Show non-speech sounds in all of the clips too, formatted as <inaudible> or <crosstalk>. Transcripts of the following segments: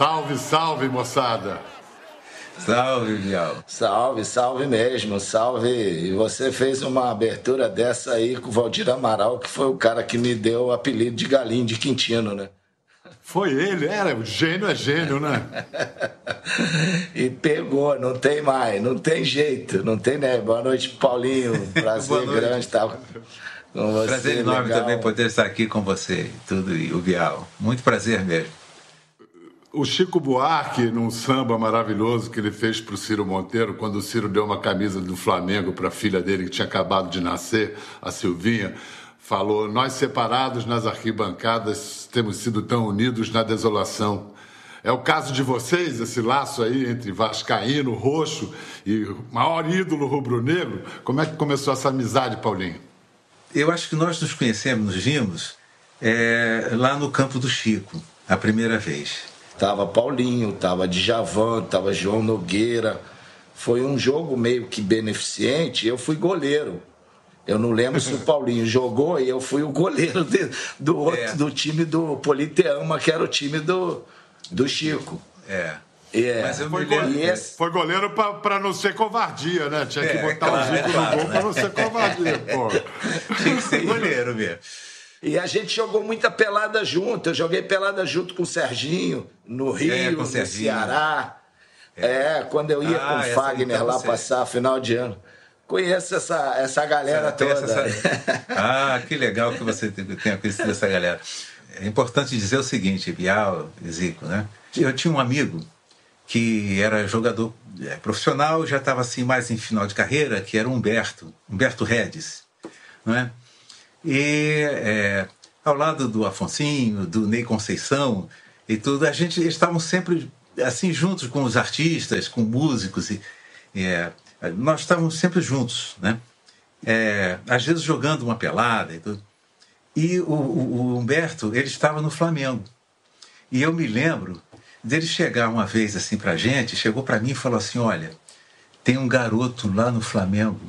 Salve, salve, moçada! Salve, Vial. Salve, salve mesmo, salve. E você fez uma abertura dessa aí com o Valdir Amaral, que foi o cara que me deu o apelido de Galinho de Quintino, né? Foi ele, era. O gênio é gênio, né? <laughs> e pegou, não tem mais, não tem jeito, não tem, né? Boa noite, Paulinho. <laughs> Prazer grande estar com você. Prazer enorme legal. também poder estar aqui com você tudo, e o Vial. Muito prazer mesmo o Chico Buarque, num samba maravilhoso que ele fez para o Ciro Monteiro, quando o Ciro deu uma camisa do Flamengo para a filha dele, que tinha acabado de nascer, a Silvinha, falou: Nós separados nas arquibancadas temos sido tão unidos na desolação. É o caso de vocês, esse laço aí entre Vascaíno, Roxo e maior ídolo rubro-negro. Como é que começou essa amizade, Paulinho? Eu acho que nós nos conhecemos, nos vimos é, lá no campo do Chico, a primeira vez. Tava Paulinho, tava Djavan, tava João Nogueira. Foi um jogo meio que beneficente. Eu fui goleiro. Eu não lembro se o <laughs> Paulinho jogou e eu fui o goleiro de, do, outro, é. do time do Politeama, que era o time do, do Chico. É. É. Mas eu foi, goleiro, esse... foi goleiro para não ser covardia, né? Tinha que é, botar claro, o Zico claro, no gol para não ser covardia, pô. <laughs> Tinha que ser goleiro mesmo. E a gente jogou muita pelada junto. Eu joguei pelada junto com o Serginho, no Rio, é, no Ceará. É. é. quando eu ia ah, com o Fagner lá passar final de ano. Conheço essa, essa galera toda. Essa... Ah, que legal que você tenha conhecido essa galera. É importante dizer o seguinte, Bial Zico, né? Eu tinha um amigo que era jogador é, profissional, já estava assim mais em final de carreira, que era o Humberto, Humberto Redes, não é? E é, ao lado do Afonsinho, do Ney Conceição e tudo, a gente estavam sempre assim juntos com os artistas, com músicos e é, nós estávamos sempre juntos, né? É, às vezes jogando uma pelada e tudo. E o, o, o, Humberto, ele estava no Flamengo. E eu me lembro dele chegar uma vez assim pra gente, chegou para mim e falou assim: "Olha, tem um garoto lá no Flamengo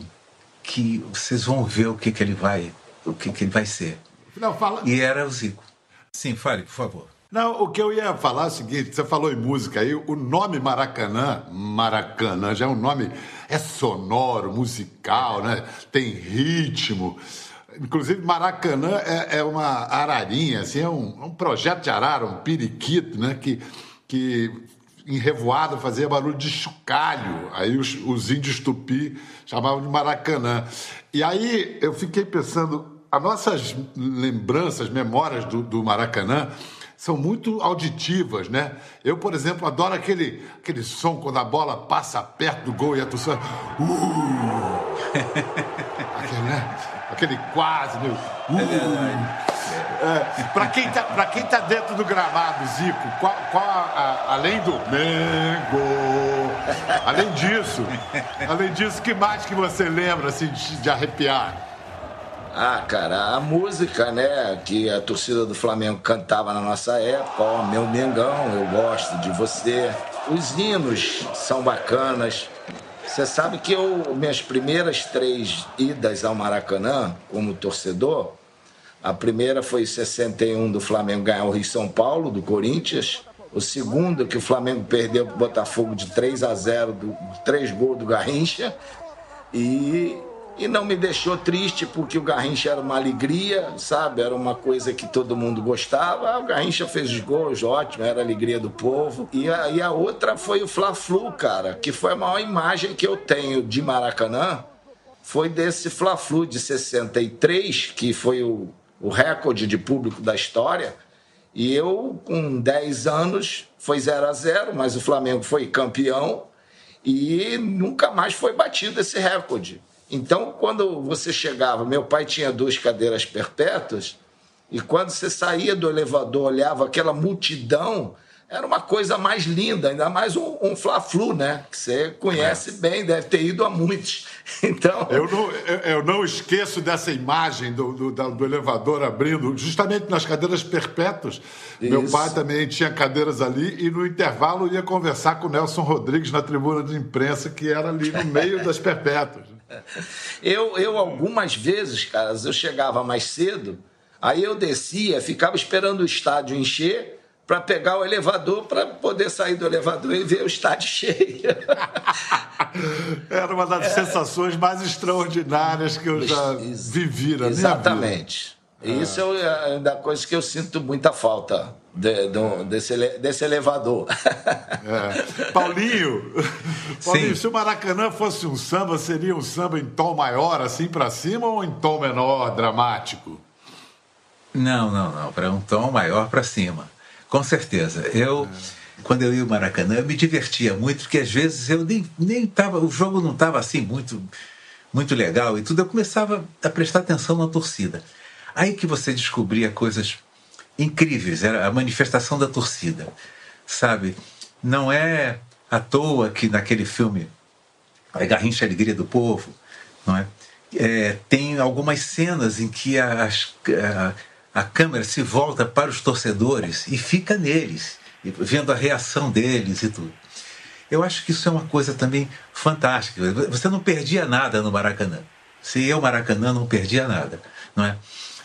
que vocês vão ver o que que ele vai o que, que ele vai ser. Não, fala... E era o Zico. Sim, fale, por favor. Não, o que eu ia falar é o seguinte: você falou em música aí, o nome Maracanã, Maracanã, já é um nome, é sonoro, musical, né? Tem ritmo. Inclusive, Maracanã é, é uma ararinha, assim, é um, um, projeto de arara, um periquito, né? Que, que em revoada fazia barulho de chocalho. Aí os, os índios tupi chamavam de Maracanã. E aí eu fiquei pensando, as nossas lembranças, memórias do, do Maracanã são muito auditivas, né? Eu, por exemplo, adoro aquele, aquele som quando a bola passa perto do gol e a torcida. Uh! <laughs> aquele, né? aquele quase, meu. Uh! É, para quem tá, quem tá dentro do gramado, Zico, qual, qual a, a, além do Mengo, além disso, além disso, que mais que você lembra assim de, de arrepiar? Ah, cara, a música, né, que a torcida do Flamengo cantava na nossa época, ó, meu Mengão, eu gosto de você. Os hinos são bacanas. Você sabe que eu, minhas primeiras três idas ao Maracanã como torcedor, a primeira foi em 61 do Flamengo ganhar o Rio São Paulo, do Corinthians. O segundo, que o Flamengo perdeu para o Botafogo de 3 a 0, do, três gols do Garrincha. E, e não me deixou triste, porque o Garrincha era uma alegria, sabe? Era uma coisa que todo mundo gostava. O Garrincha fez os gols, ótimo, era a alegria do povo. E a, e a outra foi o Fla-Flu, cara, que foi a maior imagem que eu tenho de Maracanã. Foi desse Fla-Flu de 63, que foi o o recorde de público da história. E eu, com 10 anos, foi 0 a 0 mas o Flamengo foi campeão e nunca mais foi batido esse recorde. Então, quando você chegava, meu pai tinha duas cadeiras perpétuas, e quando você saía do elevador, olhava aquela multidão, era uma coisa mais linda, ainda mais um, um Fla-Flu, né? Que você conhece é. bem, deve ter ido a muitos. <laughs> Então. Eu não, eu, eu não esqueço dessa imagem do, do, do, elevador abrindo, justamente nas cadeiras perpétuas. Isso. Meu pai também tinha cadeiras ali e no intervalo ia conversar com o Nelson Rodrigues na tribuna de imprensa, que era ali no meio das <laughs> perpétuas. Eu, eu, algumas vezes, caras, eu chegava mais cedo, aí eu descia, ficava esperando o estádio encher para pegar o elevador para poder sair do elevador e ver o estádio <laughs> cheio. <laughs> Era uma das é. sensações mais extraordinárias que eu já vivi na Exatamente. minha vida. Isso é uma coisa que eu sinto muita falta de, de, desse, desse elevador. <laughs> É. Paulinho, Paulinho se o Maracanã fosse um samba, seria um samba em tom maior, assim para cima, ou em tom menor, dramático? Não, não, não. Para um tom maior para cima. Com certeza. Eu, é. quando eu ia ao Maracanã, eu me divertia muito, porque às vezes eu nem, nem tava, o jogo não estava assim muito, muito legal e tudo. Eu começava a prestar atenção na torcida. Aí que você descobria coisas incríveis, era a manifestação da torcida, sabe? Não é à toa que naquele filme A Garrincha Alegria do Povo, não é? é tem algumas cenas em que as, a, a câmera se volta para os torcedores e fica neles, vendo a reação deles e tudo. Eu acho que isso é uma coisa também fantástica. Você não perdia nada no Maracanã. Se eu Maracanã não perdia nada, não é?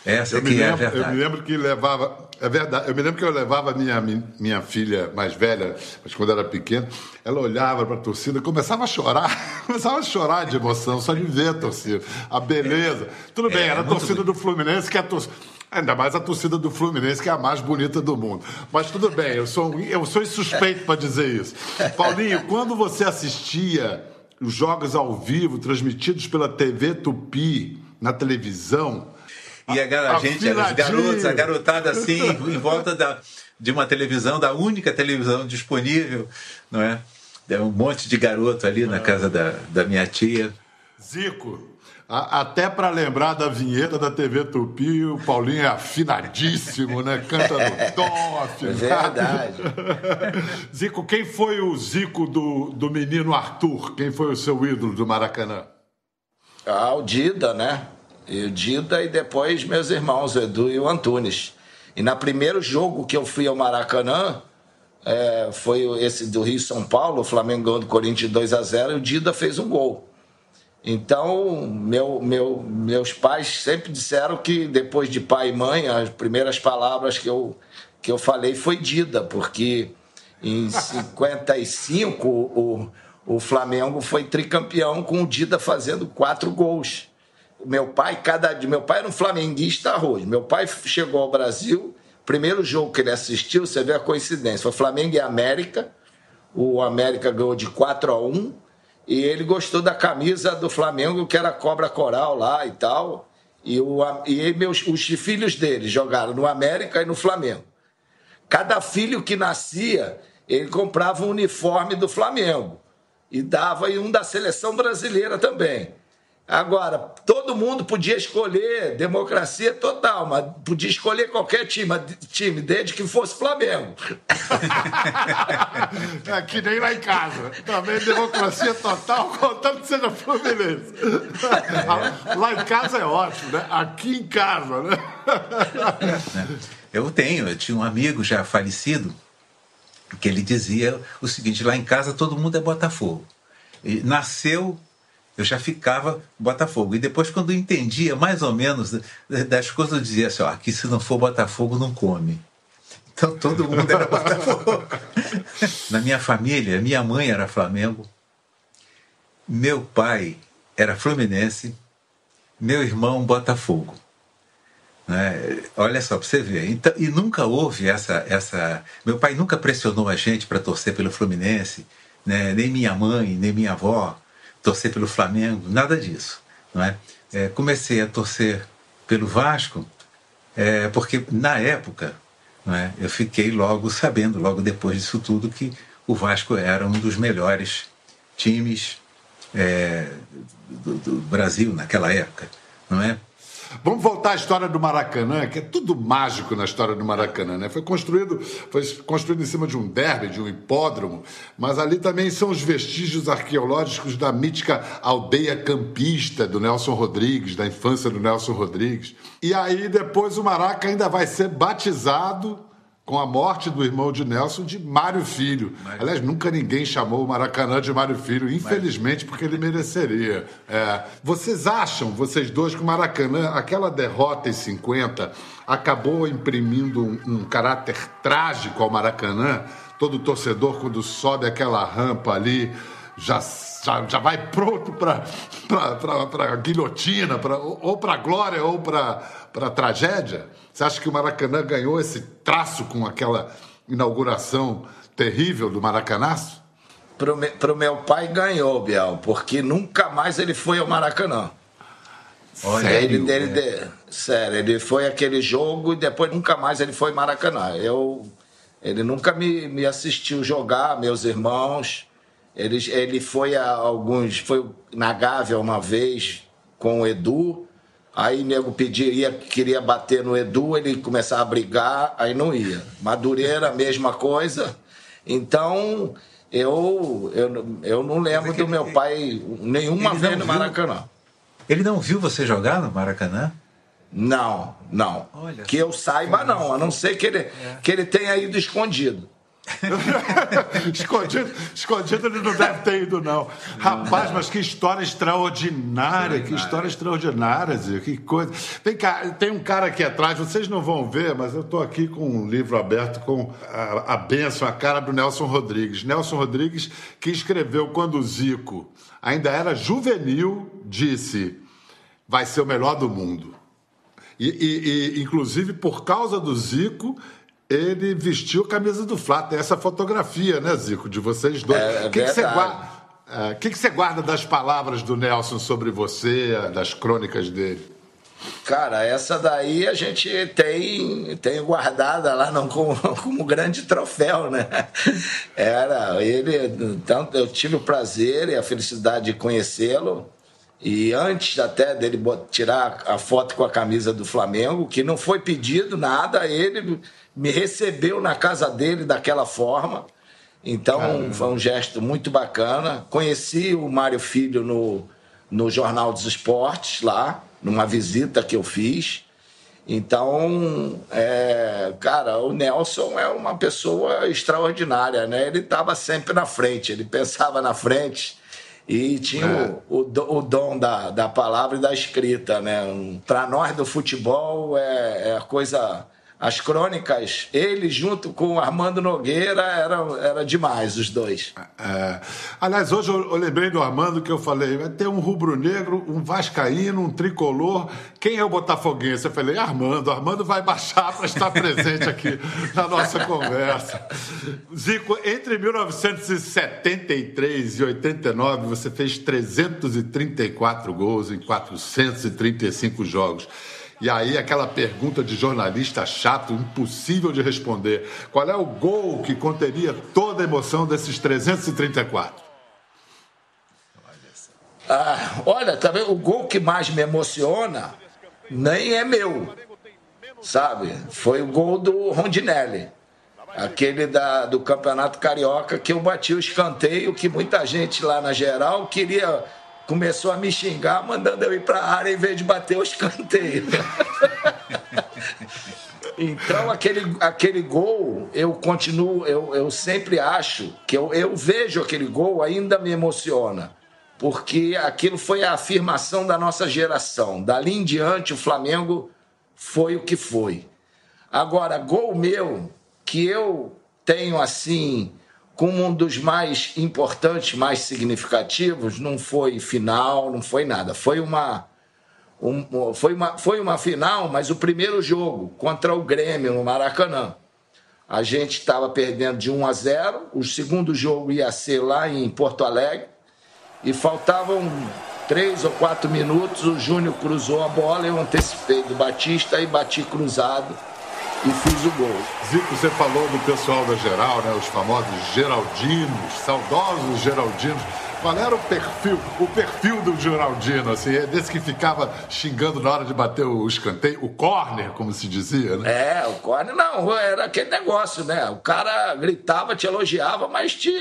Essa eu que é a verdade. Eu me lembro que levava é verdade. Eu me lembro que eu levava minha, minha filha mais velha, mas quando era pequena, ela olhava para a torcida, começava a chorar, <laughs> começava a chorar de emoção, só de ver a torcida, a beleza. Tudo bem, é, era a torcida do Fluminense, que é a torcida. Ainda mais a torcida do Fluminense, que é a mais bonita do mundo. Mas tudo bem, eu sou, eu sou insuspeito para dizer isso. Paulinho, quando você assistia os jogos ao vivo, transmitidos pela TV Tupi, na televisão, e a, a gente, os garotos, a garotada assim, em volta da, de uma televisão, da única televisão disponível, não é? É um monte de garoto ali na casa da, da minha tia. Zico, a, até para lembrar da vinheta da TV Tupi, o Paulinho é afinadíssimo, né? Canta no <laughs> tom, afinado. Verdade. <laughs> Zico, quem foi o Zico do, do menino Arthur? Quem foi o seu ídolo do Maracanã? Ah, o Dida, né? E o Dida e depois meus irmãos, o Edu e o Antunes. E no primeiro jogo que eu fui ao Maracanã, é, foi esse do Rio São Paulo, o Flamengo ganhou do Corinthians 2 a 0 e o Dida fez um gol. Então, meu, meu, meus pais sempre disseram que depois de pai e mãe, as primeiras palavras que eu, que eu falei foi Dida, porque em <laughs> 55 o, o Flamengo foi tricampeão com o Dida fazendo quatro gols meu pai, cada meu pai era um flamenguista arroz. Meu pai chegou ao Brasil, primeiro jogo que ele assistiu, você vê a coincidência, foi Flamengo e América. O América ganhou de 4 a 1 e ele gostou da camisa do Flamengo, que era cobra coral lá e tal. E, o, e meus, os filhos dele jogaram no América e no Flamengo. Cada filho que nascia, ele comprava um uniforme do Flamengo e dava e um da seleção brasileira também. Agora, todo mundo podia escolher, democracia total, mas podia escolher qualquer time, time desde que fosse Flamengo. <laughs> é que nem lá em casa. Também democracia total, <laughs> contando que seja Fluminense. <laughs> lá em casa é ótimo, né? Aqui em casa, né? Eu tenho, eu tinha um amigo já falecido que ele dizia o seguinte: lá em casa todo mundo é Botafogo. E nasceu eu já ficava Botafogo. E depois, quando eu entendia mais ou menos das coisas, eu dizia assim: ó, aqui se não for Botafogo, não come. <laughs> Então todo mundo era Botafogo. <laughs> Na minha família, minha mãe era Flamengo, meu pai era Fluminense, meu irmão Botafogo. Né? Olha só para você ver. Então, e nunca houve essa, essa. Meu pai nunca pressionou a gente para torcer pelo Fluminense, né? nem minha mãe, nem minha avó torcer pelo Flamengo, nada disso. Não é? é comecei a torcer pelo Vasco é, porque, na época, não é, eu fiquei logo sabendo, logo depois disso tudo, que o Vasco era um dos melhores times é, do, do Brasil naquela época. Não é? Vamos voltar à história do Maracanã, que é tudo mágico na história do Maracanã, né? Foi construído, foi construído em cima de um derby, de um hipódromo, mas ali também são os vestígios arqueológicos da mítica aldeia campista do Nelson Rodrigues, da infância do Nelson Rodrigues. E aí depois o Maraca ainda vai ser batizado com a morte do irmão de Nelson, de Mário Filho. Mário. Aliás, nunca ninguém chamou o Maracanã de Mário Filho, infelizmente, porque ele mereceria. É, vocês acham, vocês dois, que o Maracanã, aquela derrota em 50, acabou imprimindo um, um caráter trágico ao Maracanã? Todo torcedor, quando sobe aquela rampa ali, já, já, já vai pronto para a guilhotina, pra, ou para a glória ou para a tragédia? Você acha que o Maracanã ganhou esse traço com aquela inauguração terrível do Maracanaço? Para o meu pai ganhou, Biel, porque nunca mais ele foi ao Maracanã. Olha, ele, ele, é. sério, ele foi aquele jogo e depois nunca mais ele foi Maracanã. Eu, ele nunca me, me assistiu jogar, meus irmãos. Ele, ele foi a alguns, foi na Gávea uma vez com o Edu, Aí nego pedia, queria bater no Edu, ele começava a brigar, aí não ia. Madureira, <laughs> mesma coisa. Então, eu, eu, eu não lembro do meu pai nenhuma vez no Maracanã. Ele não viu você jogar no Maracanã? Não, não. Olha, que eu saiba, não. A não ser que ele, é. que ele tenha ido escondido. <laughs> escondido, escondido ele não deve ter ido, não. Rapaz, mas que história extraordinária, que história extraordinária, Zio, que coisa. Tem, tem um cara aqui atrás, vocês não vão ver, mas eu estou aqui com um livro aberto com a, a a cara do Nelson Rodrigues. Nelson Rodrigues, que escreveu quando o Zico ainda era juvenil, disse: vai ser o melhor do mundo. E, e, e inclusive, por causa do Zico, ele vestiu a camisa do Flá. Tem essa fotografia, né, Zico, de vocês dois. É, é que, que, você guarda, é, que, que você guarda das palavras do Nelson sobre você, das crônicas dele? Cara, essa daí a gente tem, tem guardada lá não, como, <laughs> como grande troféu, né? Era ele, tanto eu tive o prazer e a felicidade de conhecê-lo. E antes até dele tirar a foto com a camisa do Flamengo, que não foi pedido nada, ele me recebeu na casa dele daquela forma. Então Caramba. foi um gesto muito bacana. Conheci o Mário Filho no, no Jornal dos Esportes, lá, numa visita que eu fiz. Então, é, cara, o Nelson é uma pessoa extraordinária, né? Ele estava sempre na frente, ele pensava na frente e tinha é. o, o, o, dom da, da palavra e da escrita, né? Para nós do futebol é, é coisa as crônicas, ele junto com Armando Nogueira, era, era demais, os dois. É, aliás, hoje eu, eu, lembrei do Armando que eu falei: vai ter um rubro-negro, um vascaíno, um tricolor. Quem é o botafoguense? Eu falei: Armando. Armando vai baixar para estar presente aqui na nossa conversa. Zico, entre 1973 e 89, você fez 334 gols em 435 jogos. E aí, aquela pergunta de jornalista chato, impossível de responder: qual é o gol que conteria toda a emoção desses 334? Ah, olha, tá vendo? O gol que mais me emociona nem é meu, sabe? Foi o gol do Rondinelli. Aquele da, do Campeonato Carioca que eu bati o escanteio, que muita gente lá na geral queria começou a me xingar, mandando eu ir para a área em vez de bater o escanteio. <laughs> então, aquele, aquele gol, eu continuo, eu, eu sempre acho que eu, eu vejo aquele gol, ainda me emociona. Porque aquilo foi a afirmação da nossa geração. Dali em diante, o Flamengo foi o que foi. Agora, gol meu, que eu tenho assim como um dos mais importantes, mais significativos, não foi final, não foi nada. Foi uma, um, foi uma, foi uma final, mas o primeiro jogo contra o Grêmio no Maracanã. A gente estava perdendo de 1 a 0. O segundo jogo ia ser lá em Porto Alegre. E faltavam três ou quatro minutos. O Júnior cruzou a bola, eu antecipei do Batista e bati cruzado e fiz o gol. Zico, você falou do pessoal da geral, né? Os famosos Geraldinos, saudosos Geraldinos. Qual era o perfil, o perfil do Geraldino, assim, é desse que ficava xingando na hora de bater o escanteio, o corner, como se dizia, né? É, o corner não, era aquele negócio, né? O cara gritava, te elogiava, mas te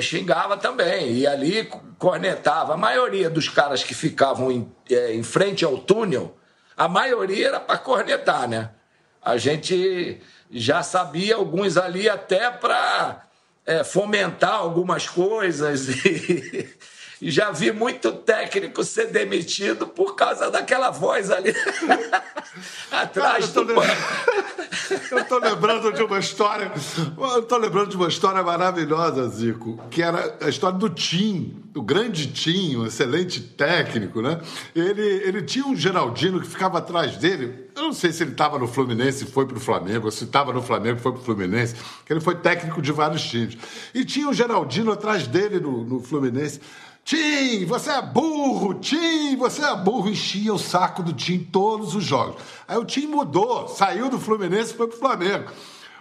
xingava também. E ali cornetava. A maioria dos caras que ficavam em, é, em frente ao túnel, a maioria era para cornetar, né? A gente já sabia alguns ali até para é, fomentar algumas coisas <laughs> e, já vi muito técnico ser demitido por causa daquela voz ali <laughs> atrás Cara, do <laughs> Eu estou lembrando de uma história, eu estou lembrando de uma história maravilhosa, Zico, que era a história do Tim, do grande Tim, um excelente técnico, né? Ele, ele tinha um Geraldino que ficava atrás dele. Eu não sei se ele estava no Fluminense e foi para o Flamengo, ou se estava no Flamengo e foi para o Fluminense, que ele foi técnico de vários times. E tinha um Geraldino atrás dele no, no Fluminense. Tim, você é burro, Tim, você é burro. Enchia o saco do Tim todos os jogos. Aí o Tim mudou, saiu do Fluminense e foi pro Flamengo.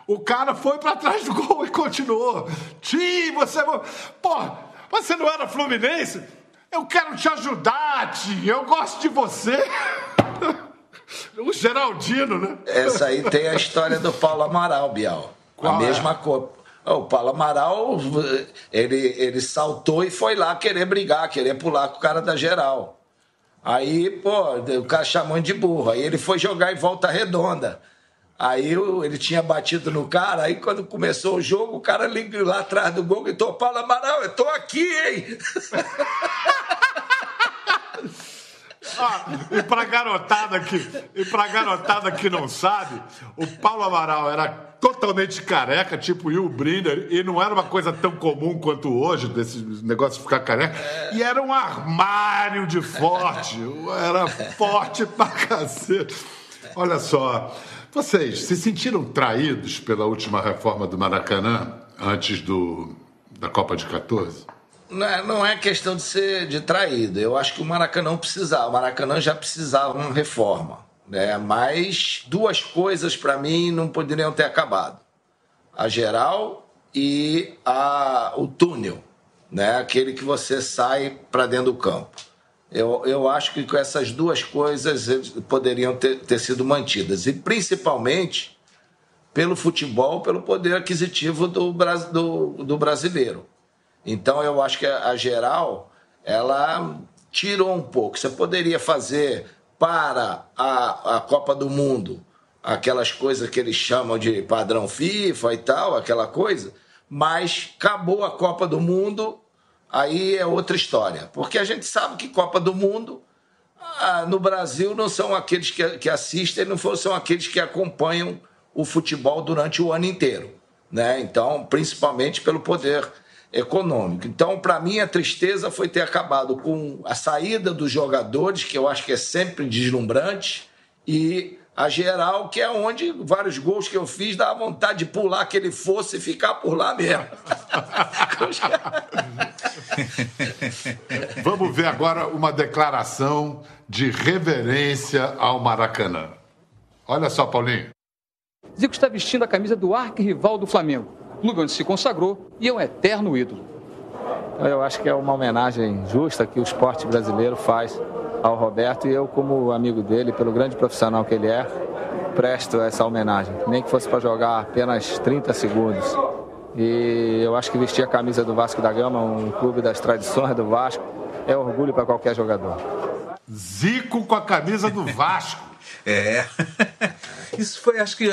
O cara foi para trás do gol e continuou. Tim, você. É Pô, você não era Fluminense? Eu quero te ajudar, Tim. Eu gosto de você. <laughs> o Geraldino, né? Essa aí tem a história do Paulo Amaral, Bial. Qual a é? mesma coisa. O Paulo Amaral, ele, ele saltou e foi lá querer brigar, querer pular com o cara da geral. Aí, pô, o cara chamou de burro. Aí ele foi jogar em volta redonda. Aí ele tinha batido no cara, aí quando começou o jogo, o cara ligou lá atrás do gol e gritou: Paulo Amaral, eu tô aqui, hein? <laughs> Ah, e pra garotada que, e pra garotada que não sabe, o Paulo Amaral era totalmente careca, tipo Will Brinder, e não era uma coisa tão comum quanto hoje, desse negócio de ficar careca. E era um armário de forte, era forte pra cacete. Olha só, vocês se sentiram traídos pela última reforma do Maracanã, antes do, da Copa de 14? Não é, não é questão de ser de traído. Eu acho que o Maracanã precisava. O Maracanã já precisava uma reforma. Né? Mas duas coisas para mim não poderiam ter acabado: a geral e a, o túnel, né? aquele que você sai para dentro do campo. Eu, eu acho que com essas duas coisas poderiam ter, ter sido mantidas. E principalmente pelo futebol, pelo poder aquisitivo do, do, do brasileiro. Então eu acho que a, geral ela tirou um pouco. Você poderia fazer para a, a Copa do Mundo aquelas coisas que eles chamam de padrão FIFA e tal, aquela coisa, mas acabou a Copa do Mundo, aí é outra história. Porque a gente sabe que Copa do Mundo ah, no Brasil não são aqueles que, que assistem, não são aqueles que acompanham o futebol durante o ano inteiro. Né? Então, principalmente pelo poder econômico. Então, para mim, a tristeza foi ter acabado com a saída dos jogadores, que eu acho que é sempre deslumbrante, e a geral, que é onde vários gols que eu fiz dá vontade de pular que ele fosse e ficar por lá mesmo. <laughs> Vamos ver agora uma declaração de reverência ao Maracanã. Olha só, Paulinho. Zico está vestindo a camisa do arquirrival do Flamengo clube onde se consagrou e é um eterno ídolo. Eu acho que é uma homenagem justa que o esporte brasileiro faz ao Roberto e eu, como amigo dele, pelo grande profissional que ele é, presto essa homenagem. Nem que fosse para jogar apenas 30 segundos. E eu acho que vestir a camisa do Vasco da Gama, um clube das tradições do Vasco, é orgulho para qualquer jogador. Zico com a camisa do Vasco. <laughs> é. <laughs> Isso foi, acho que,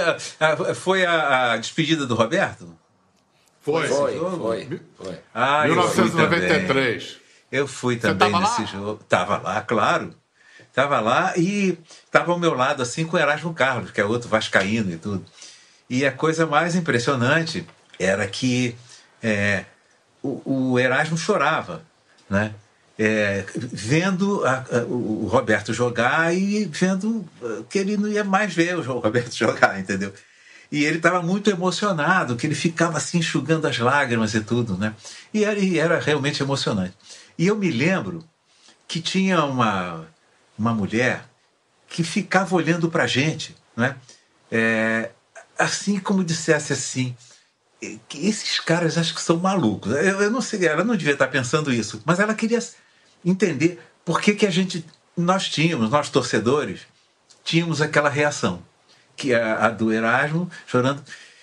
foi a, a despedida do Roberto? Foi, foi, foi. foi. Ah, 1993. Eu fui também, eu fui também nesse lá? jogo. Tava lá, claro. Tava lá e tava ao meu lado, assim, com o Erasmo Carlos, que é outro vascaíno e tudo. E a coisa mais impressionante era que é, o, o, Erasmo chorava, né? É, vendo a, a, o Roberto jogar e vendo que ele não ia mais ver o Roberto <laughs> jogar, entendeu? E ele estava muito emocionado, que ele ficava assim enxugando as lágrimas e tudo, né? E era, e era realmente emocionante. E eu me lembro que tinha uma, uma mulher que ficava olhando para a gente, né? É, assim como dissesse assim, esses caras acho que são malucos. Eu, eu, não sei, ela não devia estar pensando isso, mas ela queria entender por que, que a gente, nós tínhamos, nós torcedores, tínhamos aquela reação que é a do Erasmo, chorando,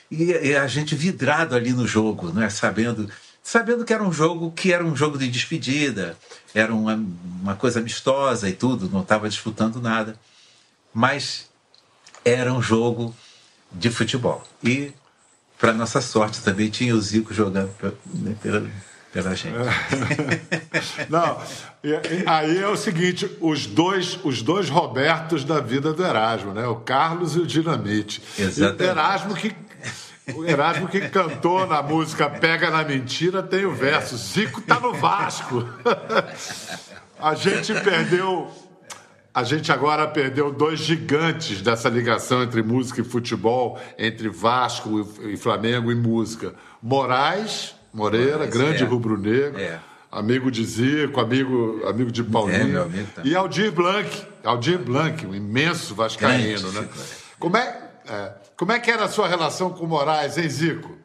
e, e, a gente vidrado ali no jogo, né? sabendo, sabendo que era um jogo que era um jogo de despedida, era uma, uma coisa amistosa e tudo, não estava disputando nada, mas era um jogo de futebol. E, para nossa sorte, também tinha o Zico jogando pra, né, pela, pela gente. <laughs> Não, aí é o seguinte, os dois, os dois Robertos da vida do Erasmo, né? O Carlos e o Dinamite. Exatamente. E o Erasmo que o Erasmo que cantou na música Pega na Mentira tem o verso Zico tá no Vasco. A gente perdeu a gente agora perdeu dois gigantes dessa ligação entre música e futebol, entre Vasco e Flamengo e música. Moraes Moreira, Moraes, grande é. rubro-negro. É. Amigo de Zico, amigo, amigo de Paulinho. É, amigo e Aldir Blanc, Aldir Blanc, um imenso vascaíno, né? Como é, é, como é que era a sua relação com o Moraes, hein, Zico?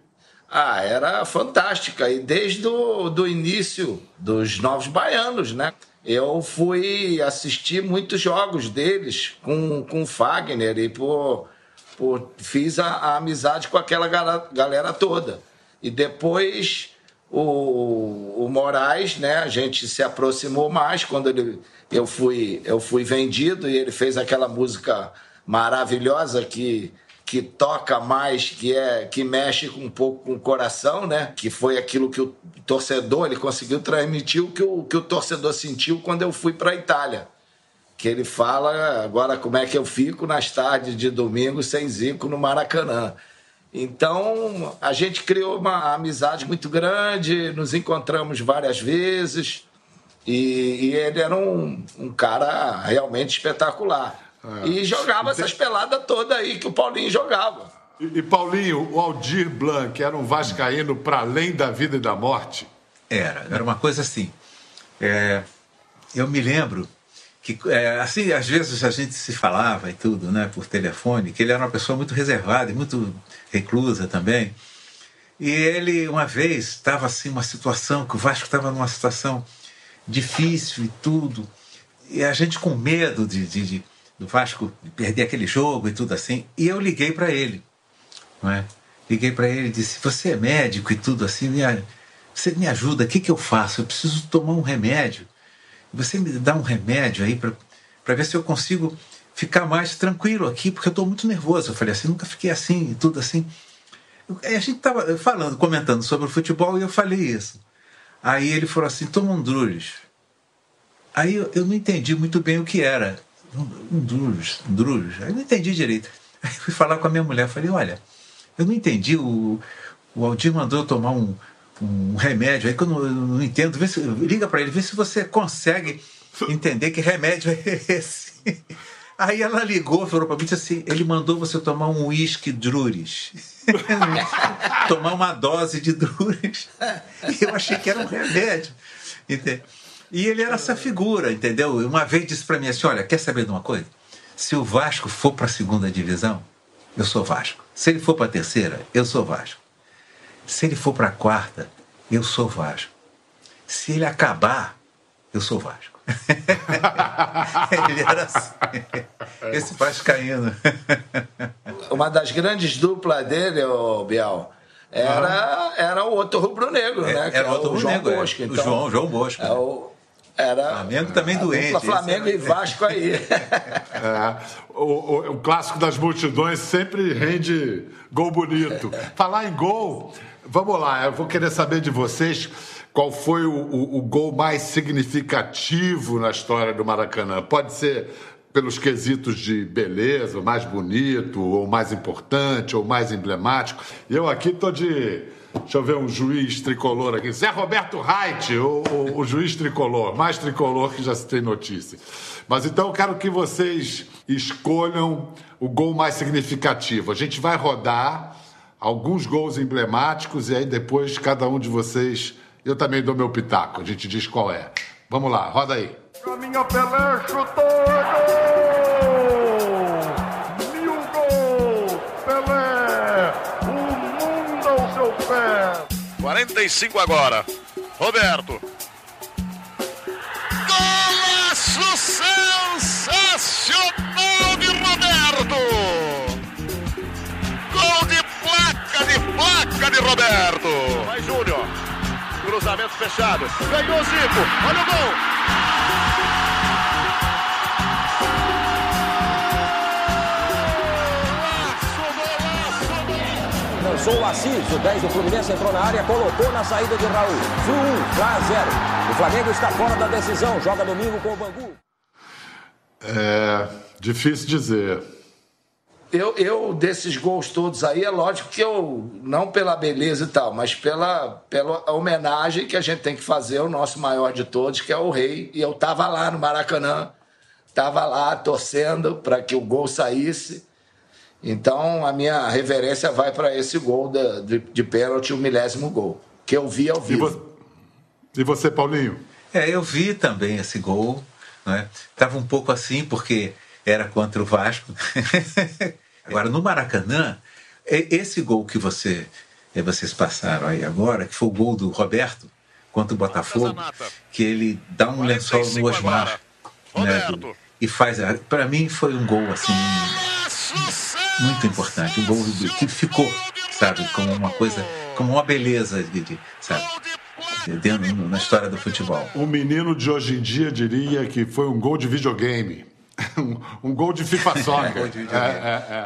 Ah, era fantástica. E desde o do início dos Novos Baianos, né? Eu fui assistir muitos jogos deles com, com o Fagner e por, por, fiz a, a amizade com aquela galera toda. E depois o, o Moraes, né? A gente se aproximou mais quando ele, eu, fui, eu fui vendido e ele fez aquela música maravilhosa que que toca mais, que é que mexe um pouco com o coração, né? Que foi aquilo que o torcedor ele conseguiu transmitir o que o, que o torcedor sentiu quando eu fui para a Itália. Que ele fala agora como é que eu fico nas tardes de domingo sem Zico no Maracanã. Então a gente criou uma amizade muito grande, nos encontramos várias vezes e, e ele era um, um cara realmente espetacular. É. E jogava essas peladas todas aí que o Paulinho jogava. E, e Paulinho, o Aldir Blanc era um vascaíno para além da vida e da morte? Era, era uma coisa assim. É, eu me lembro que, é, assim, às vezes a gente se falava e tudo, né, por telefone, que ele era uma pessoa muito reservada e muito reclusa também. E ele, uma vez, estava assim, uma situação, que o Vasco estava numa situação difícil e tudo, e a gente com medo de, de, de do Vasco perder aquele jogo e tudo assim. E eu liguei para ele, não é? Liguei para ele e disse: Você é médico e tudo assim, você me ajuda, o que, que eu faço? Eu preciso tomar um remédio. Você me dá um remédio aí para ver se eu consigo ficar mais tranquilo aqui, porque eu estou muito nervoso. Eu falei assim: Nunca fiquei assim e tudo assim. A gente estava falando, comentando sobre o futebol e eu falei isso. Aí ele falou assim: Toma um Drulhos. Aí eu, eu não entendi muito bem o que era um Drujos, um Drujos. Aí não entendi direito. Aí fui falar com a minha mulher, falei, olha, eu não entendi, o, o Aldir mandou eu tomar um, um remédio aí que eu não, eu não entendo. Vê se, liga para ele, vê se você consegue entender que remédio é <laughs> esse. Aí ela ligou, falou para mim assim: ele mandou você tomar um uísque Druris. <laughs> tomar uma dose de Druris. E eu achei que era um remédio. E ele era essa figura, entendeu? Uma vez disse para mim assim: olha, quer saber de uma coisa? Se o Vasco for para a segunda divisão, eu sou Vasco. Se ele for para a terceira, eu sou Vasco. Se ele for para a quarta, eu sou Vasco. Se ele acabar, eu sou Vasco. <laughs> ele era assim. Esse Vascaíno. Uma das grandes duplas dele, o Bial, era, era o outro rubro-negro, é, né? Era o outro rubro-negro. João é. Bosco. Então, o João, João Bosco. É o, era Flamengo também doente. Flamengo e Vasco aí. <laughs> É, o, o, o, clássico das multidões sempre rende gol bonito. Falar em gol, vamos lá, eu vou querer saber de vocês qual foi o, o, o gol mais significativo na história do Maracanã. Pode ser pelos quesitos de beleza, mais bonito, ou mais importante, ou mais emblemático. Eu aqui estou de Deixa eu ver um juiz tricolor aqui. Zé Roberto Reit, o, o, o, juiz tricolor, mais tricolor que já se tem notícia. Mas então eu quero que vocês escolham o gol mais significativo. A gente vai rodar alguns gols emblemáticos e aí depois cada um de vocês. Eu também dou meu pitaco, a gente diz qual é. Vamos lá, roda aí. Caminha Pelé, chutou! 45 agora. Roberto. Golaço sensacional de Roberto. Gol de placa, de placa de Roberto. Vai Júnior. Cruzamento fechado. Ganhou Zico. Olha o gol. Começou o Assis, o 10 do Fluminense entrou na área, colocou na saída de Raul. Flu 1, lá 0. O Flamengo está fora da decisão, joga domingo com o Bangu. É difícil dizer. Eu, eu, desses gols todos aí, é lógico que eu, não pela beleza e tal, mas pela, pela homenagem que a gente tem que fazer ao nosso maior de todos, que é o Rei. E eu tava lá no Maracanã, tava lá torcendo para que o gol saísse. Então a minha reverência vai para esse gol de, de, de, pênalti, o milésimo gol, que eu vi ao vivo. E você, e você Paulinho? É, eu vi também esse gol. Né? Tava um pouco assim, porque era contra o Vasco. <laughs> agora, no Maracanã, esse gol que você, vocês passaram aí agora, que foi o gol do Roberto contra o Botafogo, que ele dá um lençol no Osmar. Né, do, e faz. Para mim, foi um gol assim muito importante. Um gol que ficou, sabe, como uma coisa, como uma beleza, de, sabe? Dentro, na história do futebol. Um menino de hoje em dia diria que foi um gol de videogame. <laughs> um, gol de FIFA <laughs> Soccer. é, é,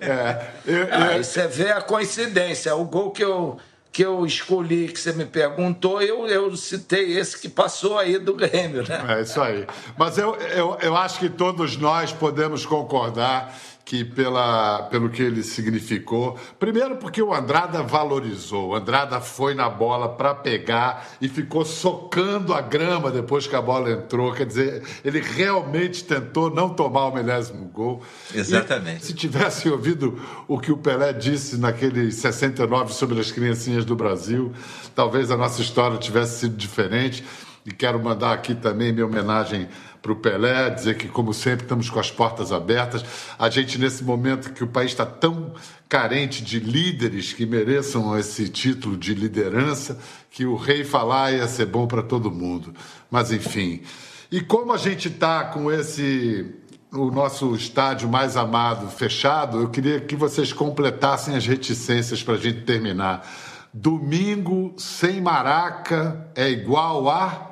é. é eu, ah, você vê a coincidência. O gol que eu, que eu escolhi, que você me perguntou, eu, eu citei esse que passou aí do Grêmio, né? É isso aí. Mas eu, eu, eu acho que todos nós podemos concordar que pela, pelo que ele significou. Primeiro, porque o Andrada valorizou. O Andrada foi na bola para pegar e ficou socando a grama depois que a bola entrou. Quer dizer, ele realmente tentou não tomar o milésimo gol. Exatamente. E, se tivesse ouvido o que o Pelé disse naquele 69 sobre as criancinhas do Brasil, talvez a nossa história tivesse sido diferente. E quero mandar aqui também minha homenagem para o Pelé, dizer que, como sempre, estamos com as portas abertas. A gente, nesse momento que o país está tão carente de líderes que mereçam esse título de liderança, que o rei falar ia ser bom para todo mundo. Mas, enfim. E como a gente está com esse o nosso estádio mais amado fechado, eu queria que vocês completassem as reticências para a gente terminar. Domingo sem Maraca é igual a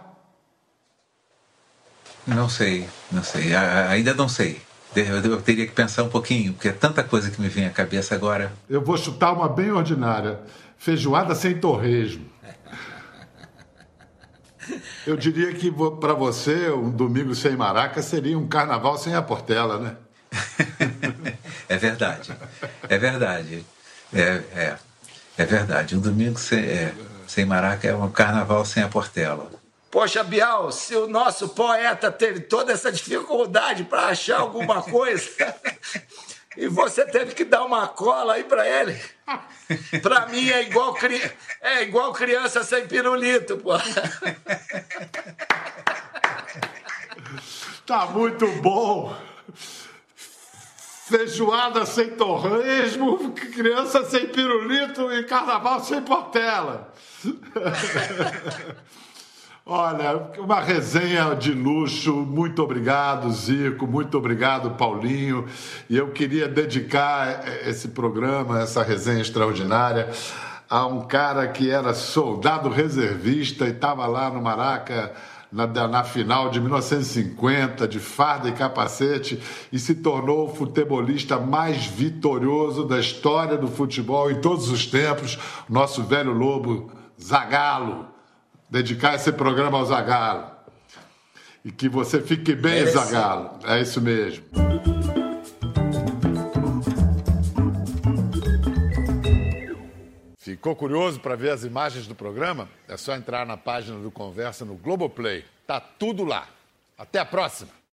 não sei, não sei. ainda não sei. Eu, teria que pensar um pouquinho, porque é tanta coisa que me vem à cabeça agora. Eu vou chutar uma bem ordinária: feijoada sem torresmo. Eu diria que para você, um domingo sem maraca seria um carnaval sem a Portela, né? <laughs> é verdade. É verdade. É, é, é verdade. Um domingo sem, é, sem maraca é um carnaval sem a Portela. Poxa, Bial, se o nosso poeta teve toda essa dificuldade para achar alguma <laughs> coisa e você teve que dar uma cola aí para ele, para mim é igual, cri... é igual criança sem pirulito, pô. Tá muito bom. Feijoada sem torresmo, criança sem pirulito e carnaval sem portela. <laughs> Olha, uma resenha de luxo. Muito obrigado, Zico. Muito obrigado, Paulinho. E eu queria dedicar esse programa, essa resenha extraordinária, a um cara que era soldado reservista e estava lá no Maraca. Na, na, final de 1950, de farda e capacete, e se tornou o futebolista mais vitorioso da história do futebol em todos os tempos, nosso velho lobo Zagalo dedicar esse programa ao Zagalo. E que você fique bem, Esse. Zagalo. É isso mesmo. Ficou curioso para ver as imagens do programa? É só entrar na página do Conversa no Globoplay. Tá tudo lá. Até a próxima.